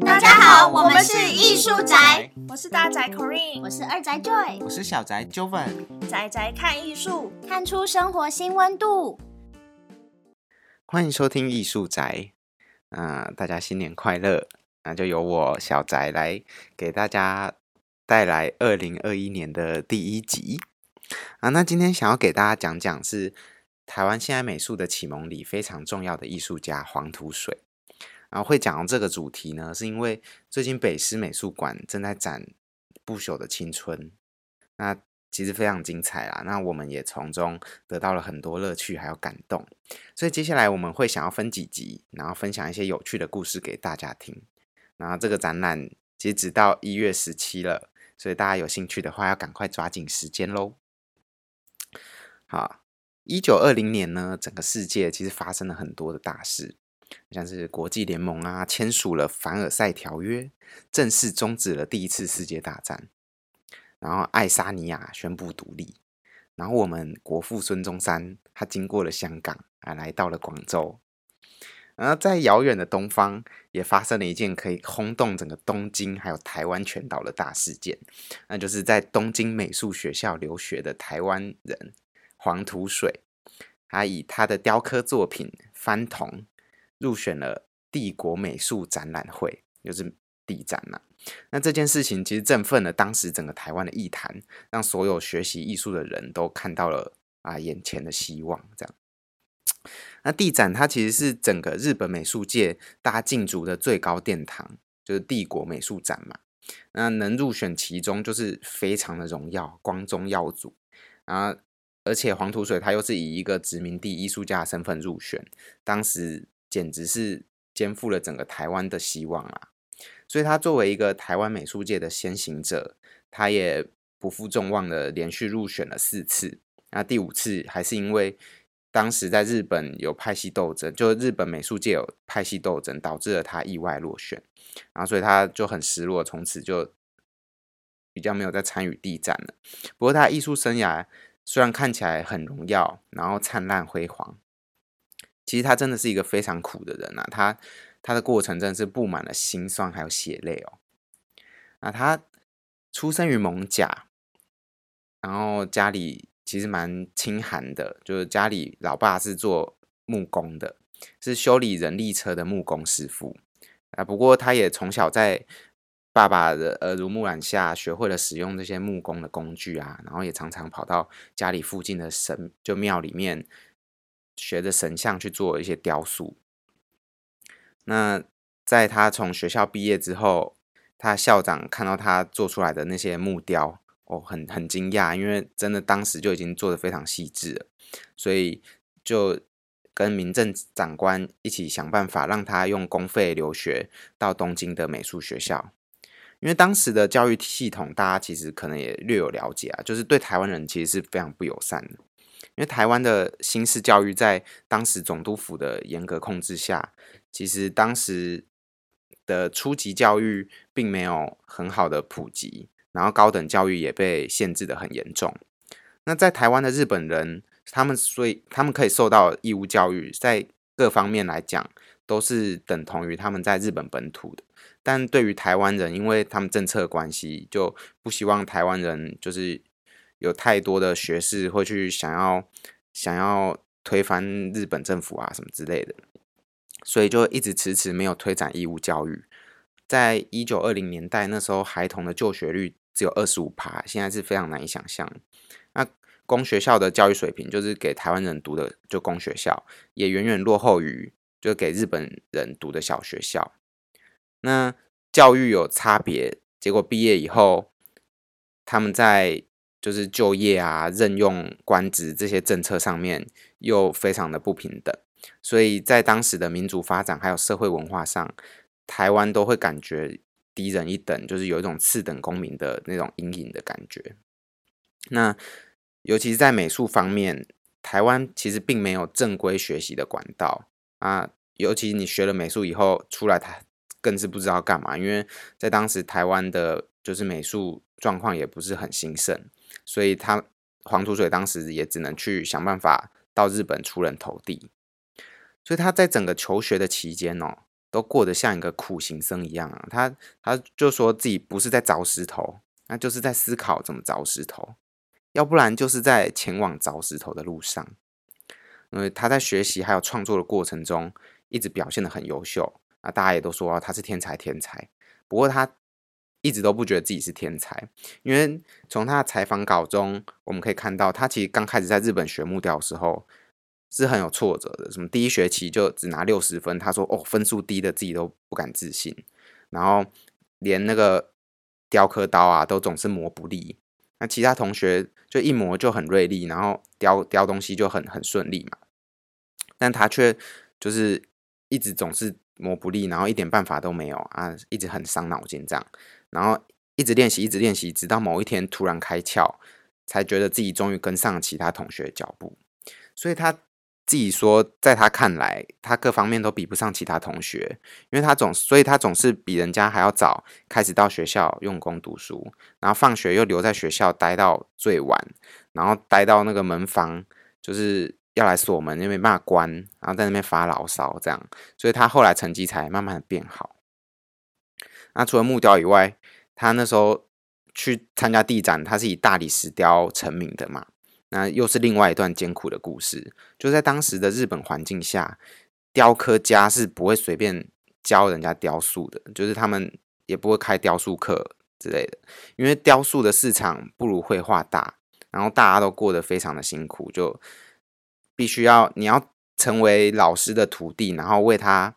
大家好，我们是艺术宅，我是大宅 Corinne，我是二宅 Joy，我是小宅 Joven，宅宅看艺术，看出生活新温度。欢迎收听艺术宅，啊、大家新年快乐！那就由我小宅来给大家带来二零二一年的第一集啊。那今天想要给大家讲讲是台湾现代美术的启蒙里非常重要的艺术家黄土水。然后会讲到这个主题呢，是因为最近北师美术馆正在展《不朽的青春》，那其实非常精彩啦。那我们也从中得到了很多乐趣，还有感动。所以接下来我们会想要分几集，然后分享一些有趣的故事给大家听。然后这个展览截止到一月十七了，所以大家有兴趣的话，要赶快抓紧时间喽。好，一九二零年呢，整个世界其实发生了很多的大事。像是国际联盟啊，签署了凡尔赛条约，正式终止了第一次世界大战。然后爱沙尼亚宣布独立，然后我们国父孙中山他经过了香港啊，来到了广州。然后在遥远的东方，也发生了一件可以轰动整个东京还有台湾全岛的大事件，那就是在东京美术学校留学的台湾人黄土水，他以他的雕刻作品《番童》。入选了帝国美术展览会，就是地展呐、那这件事情其实振奋了当时整个台湾的艺坛，让所有学习艺术的人都看到了啊眼前的希望。这样，那地展它其实是整个日本美术界大家竞逐的最高殿堂，就是帝国美术展嘛。那能入选其中，就是非常的荣耀，光宗耀祖啊！而且黄土水他又是以一个殖民地艺术家身份入选，当时。简直是肩负了整个台湾的希望啊！所以他作为一个台湾美术界的先行者，他也不负众望的连续入选了四次。那第五次还是因为当时在日本有派系斗争，就日本美术界有派系斗争，导致了他意外落选。然后所以他就很失落，从此就比较没有再参与地展了。不过他艺术生涯虽然看起来很荣耀，然后灿烂辉煌。其实他真的是一个非常苦的人啊，他他的过程真的是布满了辛酸还有血泪哦。那他出生于蒙甲，然后家里其实蛮清寒的，就是家里老爸是做木工的，是修理人力车的木工师傅啊。不过他也从小在爸爸的耳濡目染下，学会了使用这些木工的工具啊，然后也常常跑到家里附近的神就庙里面。学着神像去做一些雕塑。那在他从学校毕业之后，他校长看到他做出来的那些木雕，哦，很很惊讶，因为真的当时就已经做的非常细致了，所以就跟民政长官一起想办法让他用公费留学到东京的美术学校。因为当时的教育系统，大家其实可能也略有了解啊，就是对台湾人其实是非常不友善的。因为台湾的新式教育在当时总督府的严格控制下，其实当时的初级教育并没有很好的普及，然后高等教育也被限制的很严重。那在台湾的日本人，他们所以他们可以受到义务教育，在各方面来讲都是等同于他们在日本本土的。但对于台湾人，因为他们政策关系，就不希望台湾人就是。有太多的学士会去想要想要推翻日本政府啊什么之类的，所以就一直迟迟没有推展义务教育。在一九二零年代，那时候孩童的就学率只有二十五趴，现在是非常难以想象。那公学校的教育水平，就是给台湾人读的就公学校，也远远落后于就给日本人读的小学校。那教育有差别，结果毕业以后，他们在就是就业啊、任用官职这些政策上面又非常的不平等，所以在当时的民主发展还有社会文化上，台湾都会感觉低人一等，就是有一种次等公民的那种阴影的感觉。那尤其是在美术方面，台湾其实并没有正规学习的管道。啊，尤其你学了美术以后出来，他更是不知道干嘛，因为在当时台湾的就是美术状况也不是很兴盛。所以他黄土水当时也只能去想办法到日本出人头地。所以他在整个求学的期间哦，都过得像一个苦行僧一样啊。他他就说自己不是在凿石头，那就是在思考怎么凿石头，要不然就是在前往凿石头的路上。因为他在学习还有创作的过程中，一直表现的很优秀啊，大家也都说他是天才天才。不过他一直都不觉得自己是天才，因为从他的采访稿中，我们可以看到，他其实刚开始在日本学木雕的时候是很有挫折的。什么第一学期就只拿六十分，他说哦，分数低的自己都不敢自信，然后连那个雕刻刀啊都总是磨不利。那其他同学就一磨就很锐利，然后雕雕东西就很很顺利嘛。但他却就是一直总是磨不利，然后一点办法都没有啊，一直很伤脑筋这样。然后一直练习，一直练习，直到某一天突然开窍，才觉得自己终于跟上其他同学的脚步。所以他自己说，在他看来，他各方面都比不上其他同学，因为他总，所以他总是比人家还要早开始到学校用功读书，然后放学又留在学校待到最晚，然后待到那个门房就是要来锁门，又没办法关，然后在那边发牢骚，这样，所以他后来成绩才慢慢的变好。那除了木雕以外，他那时候去参加地展，他是以大理石雕成名的嘛。那又是另外一段艰苦的故事。就在当时的日本环境下，雕刻家是不会随便教人家雕塑的，就是他们也不会开雕塑课之类的，因为雕塑的市场不如绘画大，然后大家都过得非常的辛苦，就必须要你要成为老师的徒弟，然后为他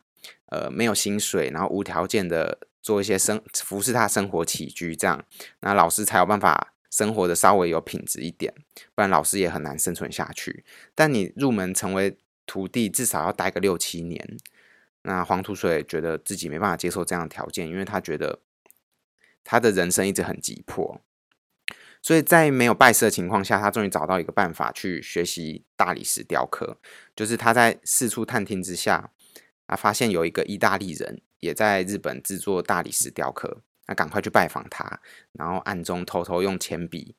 呃没有薪水，然后无条件的做一些生服侍他生活起居，这样那老师才有办法。生活的稍微有品质一点，不然老师也很难生存下去。但你入门成为徒弟，至少要待个六七年。那黄土水觉得自己没办法接受这样的条件，因为他觉得他的人生一直很急迫。所以在没有拜师的情况下，他终于找到一个办法去学习大理石雕刻。就是他在四处探听之下，啊，发现有一个意大利人也在日本制作大理石雕刻。那赶快去拜访他，然后暗中偷偷用铅笔，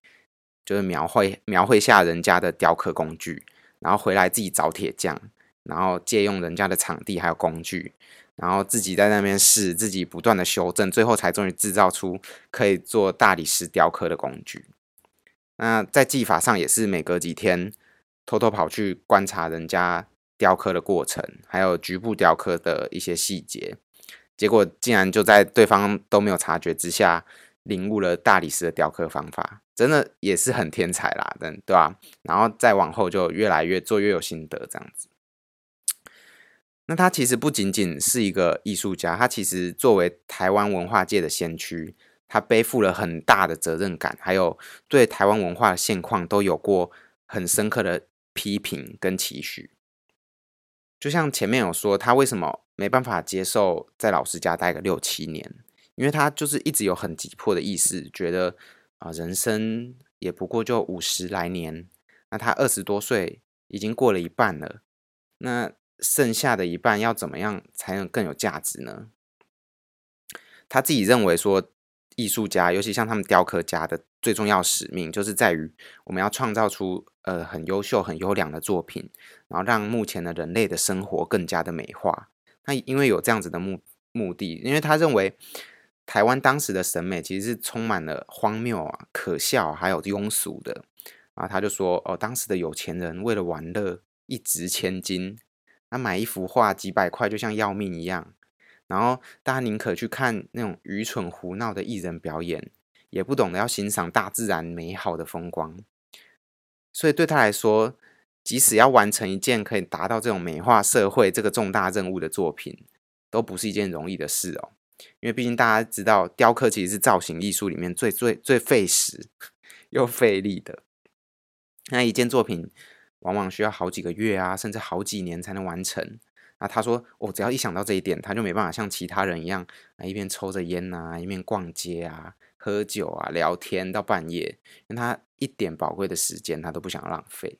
就是描绘描绘下人家的雕刻工具，然后回来自己找铁匠，然后借用人家的场地还有工具，然后自己在那边试，自己不断的修正，最后才终于制造出可以做大理石雕刻的工具。那在技法上也是每隔几天偷偷跑去观察人家雕刻的过程，还有局部雕刻的一些细节。结果竟然就在对方都没有察觉之下，领悟了大理石的雕刻方法，真的也是很天才啦，对对吧？然后再往后就越来越做越有心得这样子。那他其实不仅仅是一个艺术家，他其实作为台湾文化界的先驱，他背负了很大的责任感，还有对台湾文化的现况都有过很深刻的批评跟期许。就像前面有说，他为什么没办法接受在老师家待个六七年？因为他就是一直有很急迫的意识，觉得啊，人生也不过就五十来年，那他二十多岁已经过了一半了，那剩下的一半要怎么样才能更有价值呢？他自己认为说。艺术家，尤其像他们雕刻家的最重要使命，就是在于我们要创造出呃很优秀、很优良的作品，然后让目前的人类的生活更加的美化。那因为有这样子的目目的，因为他认为台湾当时的审美其实是充满了荒谬啊、可笑还有庸俗的。然后他就说：“哦，当时的有钱人为了玩乐一掷千金，那买一幅画几百块就像要命一样。”然后大家宁可去看那种愚蠢胡闹的艺人表演，也不懂得要欣赏大自然美好的风光。所以对他来说，即使要完成一件可以达到这种美化社会这个重大任务的作品，都不是一件容易的事哦。因为毕竟大家知道，雕刻其实是造型艺术里面最最最费时又费力的。那一件作品往往需要好几个月啊，甚至好几年才能完成。那他说，我只要一想到这一点，他就没办法像其他人一样啊，一边抽着烟呐，一边逛街啊、喝酒啊、聊天到半夜，因为他一点宝贵的时间他都不想浪费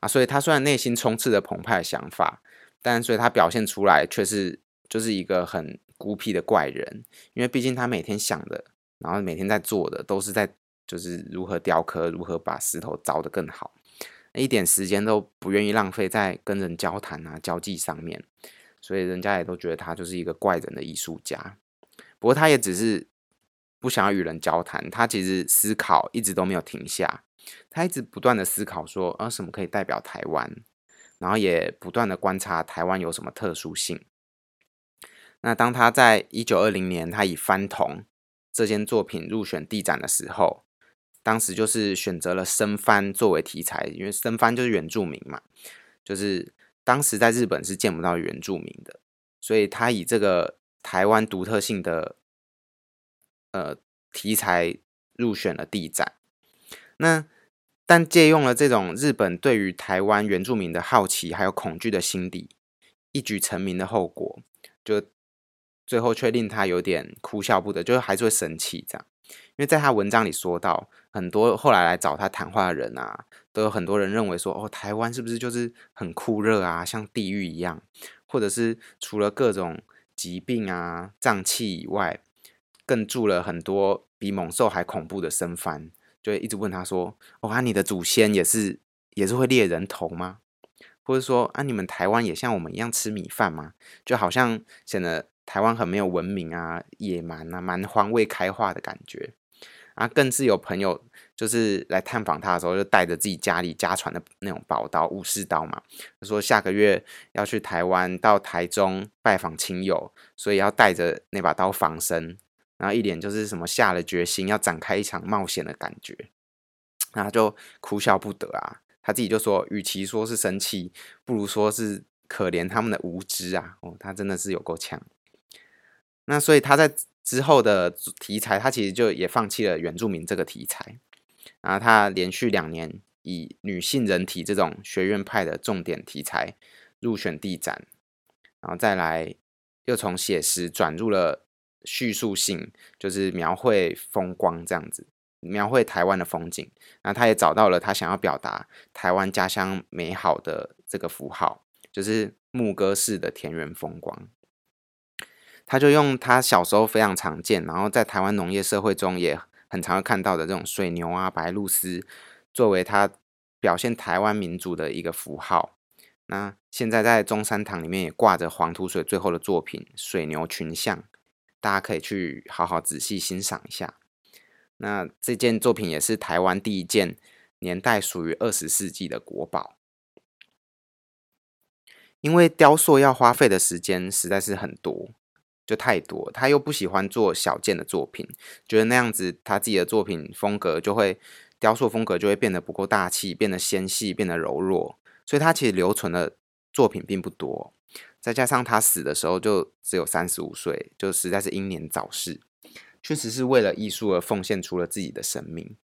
啊。所以他虽然内心充斥着澎湃的想法，但所以他表现出来却是就是一个很孤僻的怪人，因为毕竟他每天想的，然后每天在做的都是在就是如何雕刻，如何把石头凿得更好。一点时间都不愿意浪费在跟人交谈啊、交际上面，所以人家也都觉得他就是一个怪人的艺术家。不过他也只是不想要与人交谈，他其实思考一直都没有停下，他一直不断的思考说，啊，什么可以代表台湾，然后也不断的观察台湾有什么特殊性。那当他在一九二零年，他以《翻铜》这件作品入选地展的时候。当时就是选择了生番作为题材，因为生番就是原住民嘛，就是当时在日本是见不到原住民的，所以他以这个台湾独特性的呃题材入选了地展。那但借用了这种日本对于台湾原住民的好奇还有恐惧的心理，一举成名的后果，就最后却令他有点哭笑不得，就是还是会生气这样。因为在他文章里说到，很多后来来找他谈话的人啊，都有很多人认为说，哦，台湾是不是就是很酷热啊，像地狱一样，或者是除了各种疾病啊、瘴气以外，更住了很多比猛兽还恐怖的生番，就一直问他说，哦，啊，你的祖先也是也是会猎人头吗？或者说，啊，你们台湾也像我们一样吃米饭吗？就好像显得。台湾很没有文明啊，野蛮啊，蛮荒未开化的感觉啊。更是有朋友就是来探访他的时候，就带着自己家里家传的那种宝刀武士刀嘛，说下个月要去台湾到台中拜访亲友，所以要带着那把刀防身，然后一脸就是什么下了决心要展开一场冒险的感觉，然后就哭笑不得啊。他自己就说，与其说是生气，不如说是可怜他们的无知啊。哦，他真的是有够呛。那所以他在之后的题材，他其实就也放弃了原住民这个题材，然后他连续两年以女性人体这种学院派的重点题材入选地展，然后再来又从写实转入了叙述性，就是描绘风光这样子，描绘台湾的风景。那他也找到了他想要表达台湾家乡美好的这个符号，就是牧歌式的田园风光。他就用他小时候非常常见，然后在台湾农业社会中也很常会看到的这种水牛啊、白鹭鸶，作为他表现台湾民族的一个符号。那现在在中山堂里面也挂着黄土水最后的作品《水牛群像》，大家可以去好好仔细欣赏一下。那这件作品也是台湾第一件年代属于二十世纪的国宝，因为雕塑要花费的时间实在是很多。就太多，他又不喜欢做小件的作品，觉得那样子他自己的作品风格就会雕塑风格就会变得不够大气，变得纤细，变得柔弱，所以他其实留存的作品并不多。再加上他死的时候就只有三十五岁，就实在是英年早逝，确实是为了艺术而奉献出了自己的生命。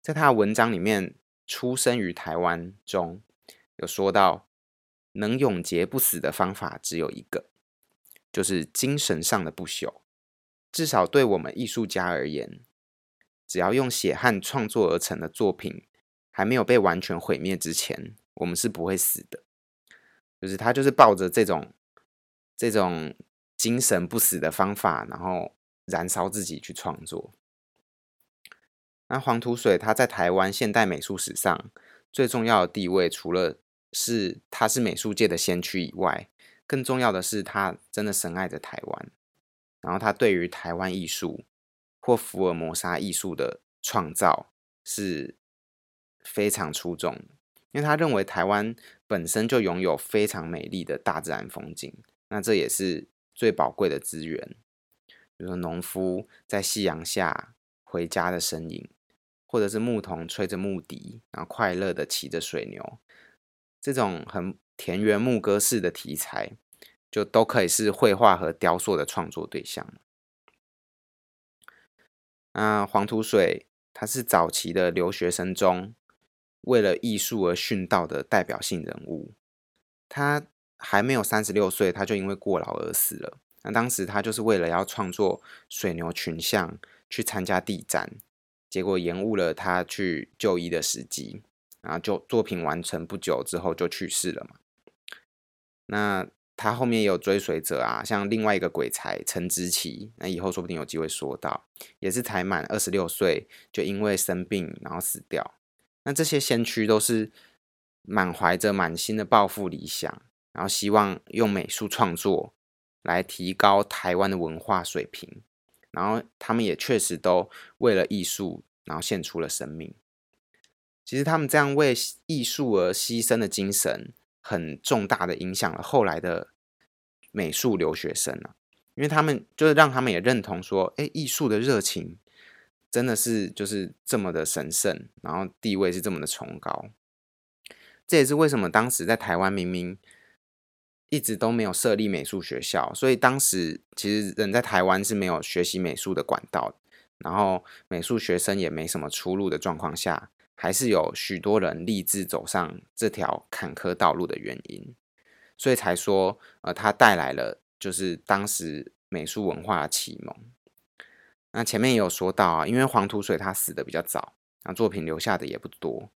在他的文章里面，出生于台湾中有说到，能永劫不死的方法只有一个。就是精神上的不朽，至少对我们艺术家而言，只要用血汗创作而成的作品还没有被完全毁灭之前，我们是不会死的。就是他就是抱着这种这种精神不死的方法，然后燃烧自己去创作。那黄土水他在台湾现代美术史上最重要的地位，除了是他是美术界的先驱以外，更重要的是，他真的深爱着台湾，然后他对于台湾艺术或福尔摩沙艺术的创造是非常出众，因为他认为台湾本身就拥有非常美丽的大自然风景，那这也是最宝贵的资源，比如说农夫在夕阳下回家的身影，或者是牧童吹着牧笛，然后快乐的骑着水牛，这种很。田园牧歌式的题材，就都可以是绘画和雕塑的创作对象。那黄土水，他是早期的留学生中为了艺术而殉道的代表性人物。他还没有三十六岁，他就因为过劳而死了。那当时他就是为了要创作水牛群像去参加地展，结果延误了他去就医的时机。然后就作品完成不久之后就去世了嘛。那他后面也有追随者啊，像另外一个鬼才陈之奇，那以后说不定有机会说到，也是才满二十六岁就因为生病然后死掉。那这些先驱都是满怀着满心的抱负理想，然后希望用美术创作来提高台湾的文化水平。然后他们也确实都为了艺术，然后献出了生命。其实他们这样为艺术而牺牲的精神，很重大的影响了后来的美术留学生啊，因为他们就是让他们也认同说，哎，艺术的热情真的是就是这么的神圣，然后地位是这么的崇高。这也是为什么当时在台湾明明。一直都没有设立美术学校，所以当时其实人在台湾是没有学习美术的管道，然后美术学生也没什么出路的状况下，还是有许多人立志走上这条坎坷道路的原因，所以才说，呃，他带来了就是当时美术文化的启蒙。那前面也有说到啊，因为黄土水他死的比较早，那作品留下的也不多，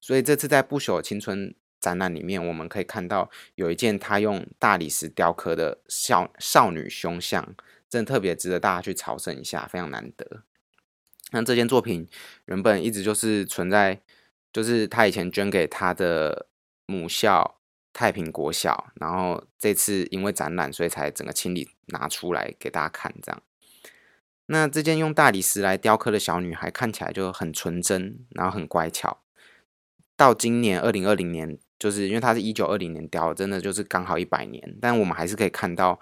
所以这次在不朽青春。展览里面，我们可以看到有一件他用大理石雕刻的少少女胸像，真的特别值得大家去朝圣一下，非常难得。那这件作品原本一直就是存在，就是他以前捐给他的母校太平国小，然后这次因为展览，所以才整个清理拿出来给大家看。这样，那这件用大理石来雕刻的小女孩看起来就很纯真，然后很乖巧。到今年二零二零年。就是因为它是一九二零年雕，真的就是刚好一百年，但我们还是可以看到、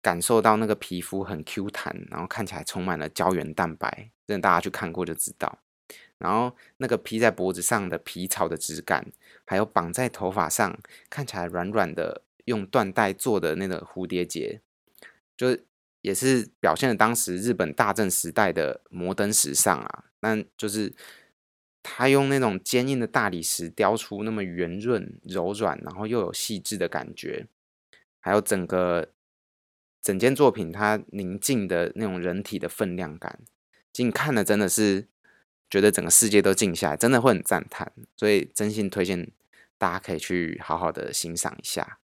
感受到那个皮肤很 Q 弹，然后看起来充满了胶原蛋白，真的大家去看过就知道。然后那个披在脖子上的皮草的质感，还有绑在头发上看起来软软的用缎带做的那个蝴蝶结，就也是表现了当时日本大正时代的摩登时尚啊，但就是。他用那种坚硬的大理石雕出那么圆润、柔软，然后又有细致的感觉，还有整个整件作品它宁静的那种人体的分量感，近看了真的是觉得整个世界都静下来，真的会很赞叹。所以真心推荐大家可以去好好的欣赏一下。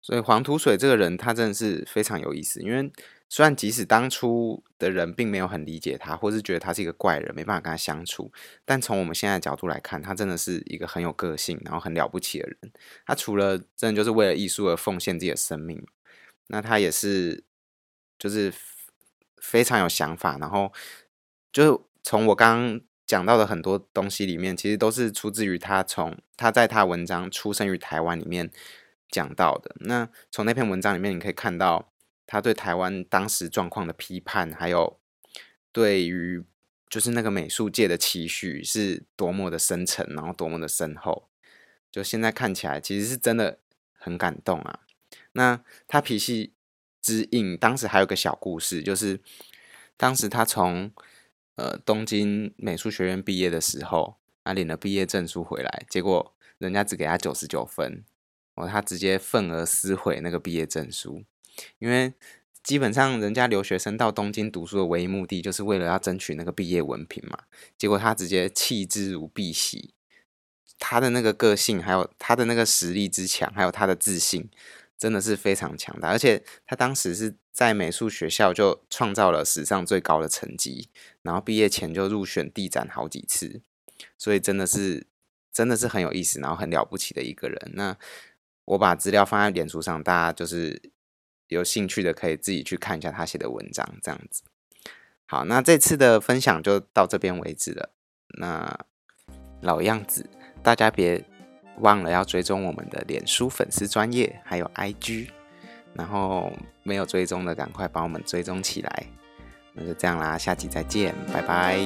所以黄土水这个人，他真的是非常有意思，因为。虽然即使当初的人并没有很理解他，或是觉得他是一个怪人，没办法跟他相处，但从我们现在的角度来看，他真的是一个很有个性，然后很了不起的人。他除了真的就是为了艺术而奉献自己的生命，那他也是就是非常有想法。然后就从我刚刚讲到的很多东西里面，其实都是出自于他从他在他文章《出生于台湾》里面讲到的。那从那篇文章里面，你可以看到。他对台湾当时状况的批判，还有对于就是那个美术界的期许，是多么的深沉，然后多么的深厚。就现在看起来，其实是真的很感动啊。那他脾气之硬，当时还有个小故事，就是当时他从呃东京美术学院毕业的时候，他领了毕业证书回来，结果人家只给他九十九分，哦，他直接愤而撕毁那个毕业证书。因为基本上，人家留学生到东京读书的唯一目的，就是为了要争取那个毕业文凭嘛。结果他直接弃之如敝屣。他的那个个性，还有他的那个实力之强，还有他的自信，真的是非常强大。而且他当时是在美术学校就创造了史上最高的成绩，然后毕业前就入选地展好几次，所以真的是真的是很有意思，然后很了不起的一个人。那我把资料放在脸书上，大家就是。有兴趣的可以自己去看一下他写的文章，这样子。好，那这次的分享就到这边为止了。那老样子，大家别忘了要追踪我们的脸书粉丝专业，还有 IG。然后没有追踪的，赶快帮我们追踪起来。那就这样啦，下期再见，拜拜。